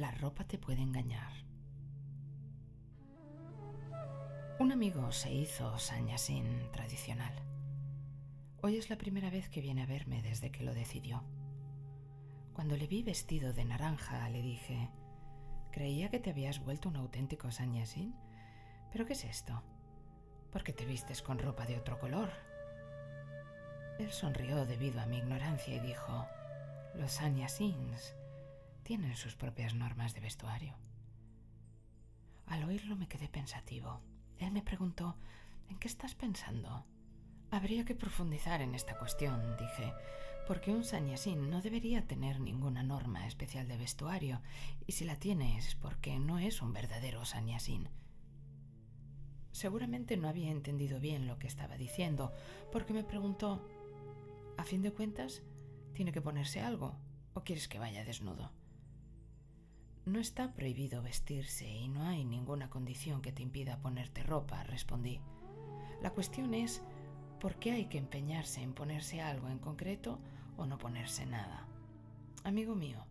la ropa te puede engañar. Un amigo se hizo sañasín tradicional. Hoy es la primera vez que viene a verme desde que lo decidió. Cuando le vi vestido de naranja, le dije, creía que te habías vuelto un auténtico sañasín. ¿Pero qué es esto? ¿Por qué te vistes con ropa de otro color? Él sonrió debido a mi ignorancia y dijo, los sañasins tienen sus propias normas de vestuario. Al oírlo me quedé pensativo. Él me preguntó, ¿en qué estás pensando? Habría que profundizar en esta cuestión, dije, porque un sanyasin no debería tener ninguna norma especial de vestuario, y si la tiene es porque no es un verdadero sanyasin. Seguramente no había entendido bien lo que estaba diciendo, porque me preguntó, ¿a fin de cuentas, tiene que ponerse algo o quieres que vaya desnudo? No está prohibido vestirse y no hay ninguna condición que te impida ponerte ropa, respondí. La cuestión es por qué hay que empeñarse en ponerse algo en concreto o no ponerse nada. Amigo mío,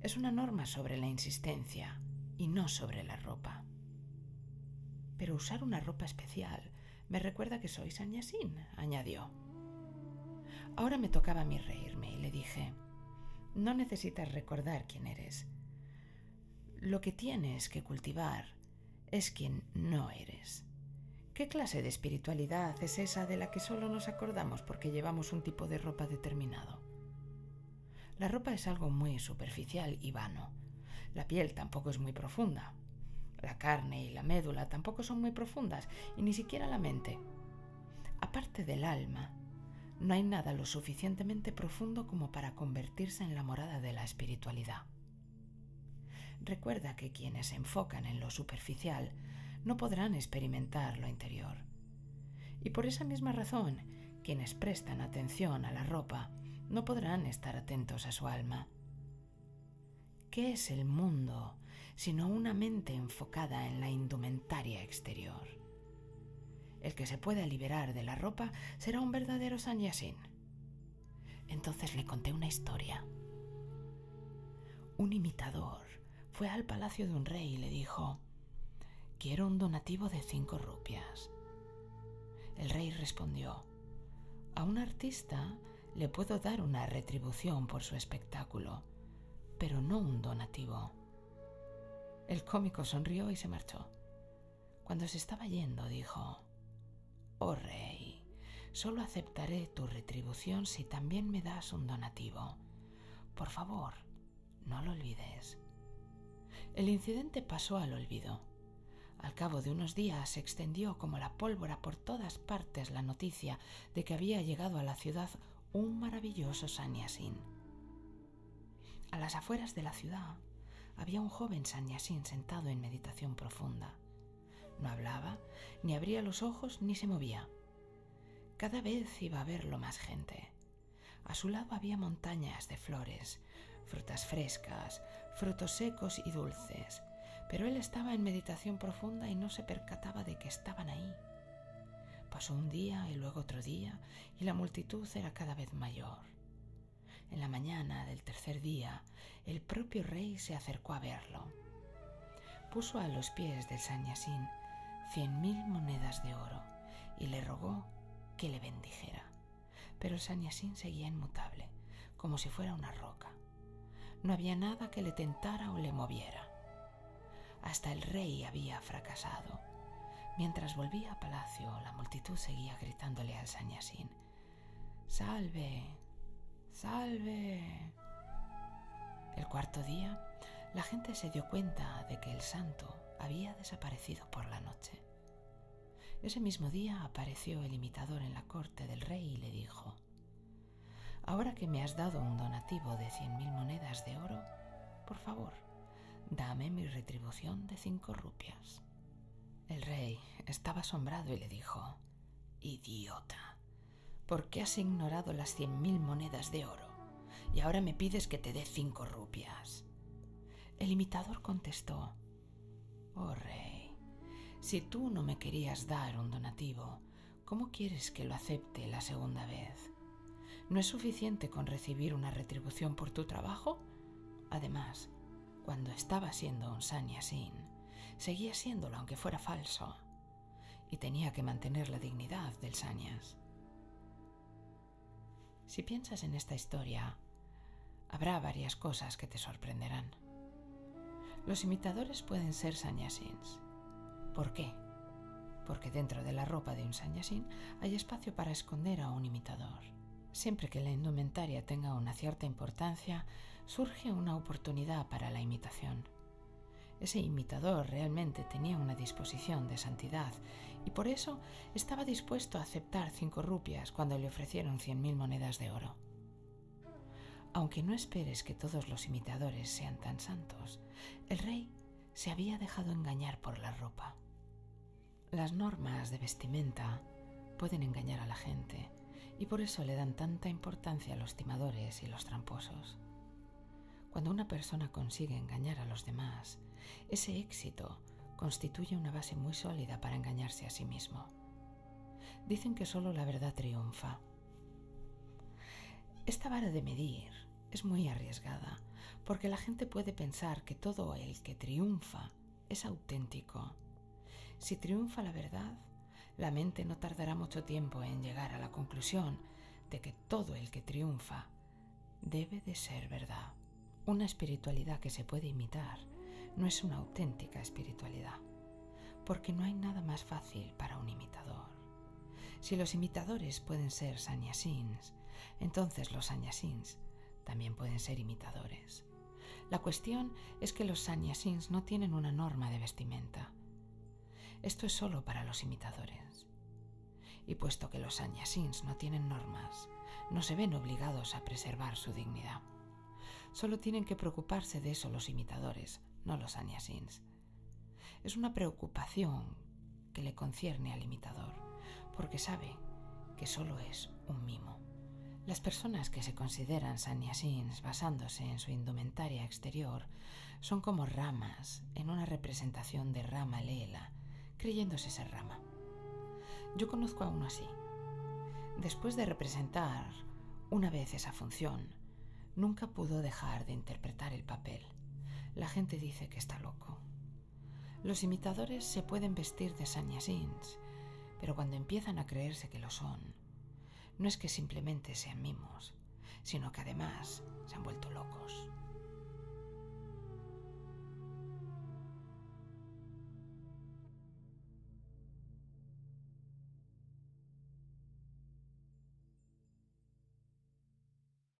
es una norma sobre la insistencia y no sobre la ropa. Pero usar una ropa especial me recuerda que soy Sanyasín, añadió. Ahora me tocaba a mí reírme y le dije, no necesitas recordar quién eres. Lo que tienes que cultivar es quien no eres. ¿Qué clase de espiritualidad es esa de la que solo nos acordamos porque llevamos un tipo de ropa determinado? La ropa es algo muy superficial y vano. La piel tampoco es muy profunda. La carne y la médula tampoco son muy profundas y ni siquiera la mente. Aparte del alma, no hay nada lo suficientemente profundo como para convertirse en la morada de la espiritualidad. Recuerda que quienes se enfocan en lo superficial no podrán experimentar lo interior. Y por esa misma razón, quienes prestan atención a la ropa no podrán estar atentos a su alma. ¿Qué es el mundo sino una mente enfocada en la indumentaria exterior? El que se pueda liberar de la ropa será un verdadero sanyasin. Entonces le conté una historia. Un imitador fue al palacio de un rey y le dijo, quiero un donativo de cinco rupias. El rey respondió, a un artista le puedo dar una retribución por su espectáculo, pero no un donativo. El cómico sonrió y se marchó. Cuando se estaba yendo, dijo, Oh rey, solo aceptaré tu retribución si también me das un donativo. Por favor, no lo olvides. El incidente pasó al olvido. Al cabo de unos días se extendió como la pólvora por todas partes la noticia de que había llegado a la ciudad un maravilloso sannyasin. A las afueras de la ciudad había un joven sannyasin sentado en meditación profunda. No hablaba, ni abría los ojos, ni se movía. Cada vez iba a verlo más gente. A su lado había montañas de flores, frutas frescas, frutos secos y dulces, pero él estaba en meditación profunda y no se percataba de que estaban ahí. Pasó un día y luego otro día y la multitud era cada vez mayor. En la mañana del tercer día, el propio rey se acercó a verlo. Puso a los pies del sanyasín cien mil monedas de oro y le rogó que le bendijera. Pero el seguía inmutable, como si fuera una roca. No había nada que le tentara o le moviera. Hasta el rey había fracasado. Mientras volvía a palacio, la multitud seguía gritándole al Sanyasín, Salve, salve. El cuarto día, la gente se dio cuenta de que el santo había desaparecido por la noche. Ese mismo día apareció el imitador en la corte del rey y le dijo, Ahora que me has dado un donativo de cien mil monedas de oro, por favor, dame mi retribución de cinco rupias. El rey estaba asombrado y le dijo, Idiota, ¿por qué has ignorado las cien mil monedas de oro? Y ahora me pides que te dé cinco rupias. El imitador contestó, Oh rey, si tú no me querías dar un donativo, ¿cómo quieres que lo acepte la segunda vez? ¿No es suficiente con recibir una retribución por tu trabajo? Además, cuando estaba siendo un sannyasin, seguía siéndolo aunque fuera falso, y tenía que mantener la dignidad del sannyas. Si piensas en esta historia, habrá varias cosas que te sorprenderán. Los imitadores pueden ser sannyasins. ¿Por qué? Porque dentro de la ropa de un sanyasin hay espacio para esconder a un imitador. Siempre que la indumentaria tenga una cierta importancia, surge una oportunidad para la imitación. Ese imitador realmente tenía una disposición de santidad y por eso estaba dispuesto a aceptar cinco rupias cuando le ofrecieron cien mil monedas de oro. Aunque no esperes que todos los imitadores sean tan santos, el rey se había dejado engañar por la ropa. Las normas de vestimenta pueden engañar a la gente y por eso le dan tanta importancia a los timadores y los tramposos. Cuando una persona consigue engañar a los demás, ese éxito constituye una base muy sólida para engañarse a sí mismo. Dicen que solo la verdad triunfa. Esta vara de medir es muy arriesgada, porque la gente puede pensar que todo el que triunfa es auténtico. Si triunfa la verdad, la mente no tardará mucho tiempo en llegar a la conclusión de que todo el que triunfa debe de ser verdad. Una espiritualidad que se puede imitar no es una auténtica espiritualidad, porque no hay nada más fácil para un imitador. Si los imitadores pueden ser sanyasins, entonces los sanyasins también pueden ser imitadores. La cuestión es que los sanyasins no tienen una norma de vestimenta. Esto es solo para los imitadores. Y puesto que los sanyasins no tienen normas, no se ven obligados a preservar su dignidad. Solo tienen que preocuparse de eso los imitadores, no los sanyasins. Es una preocupación que le concierne al imitador, porque sabe que solo es un mimo. Las personas que se consideran sannyasins basándose en su indumentaria exterior son como ramas en una representación de rama lela, creyéndose ser rama. Yo conozco a uno así. Después de representar una vez esa función, nunca pudo dejar de interpretar el papel. La gente dice que está loco. Los imitadores se pueden vestir de sannyasins, pero cuando empiezan a creerse que lo son, no es que simplemente sean mimos, sino que además se han vuelto locos.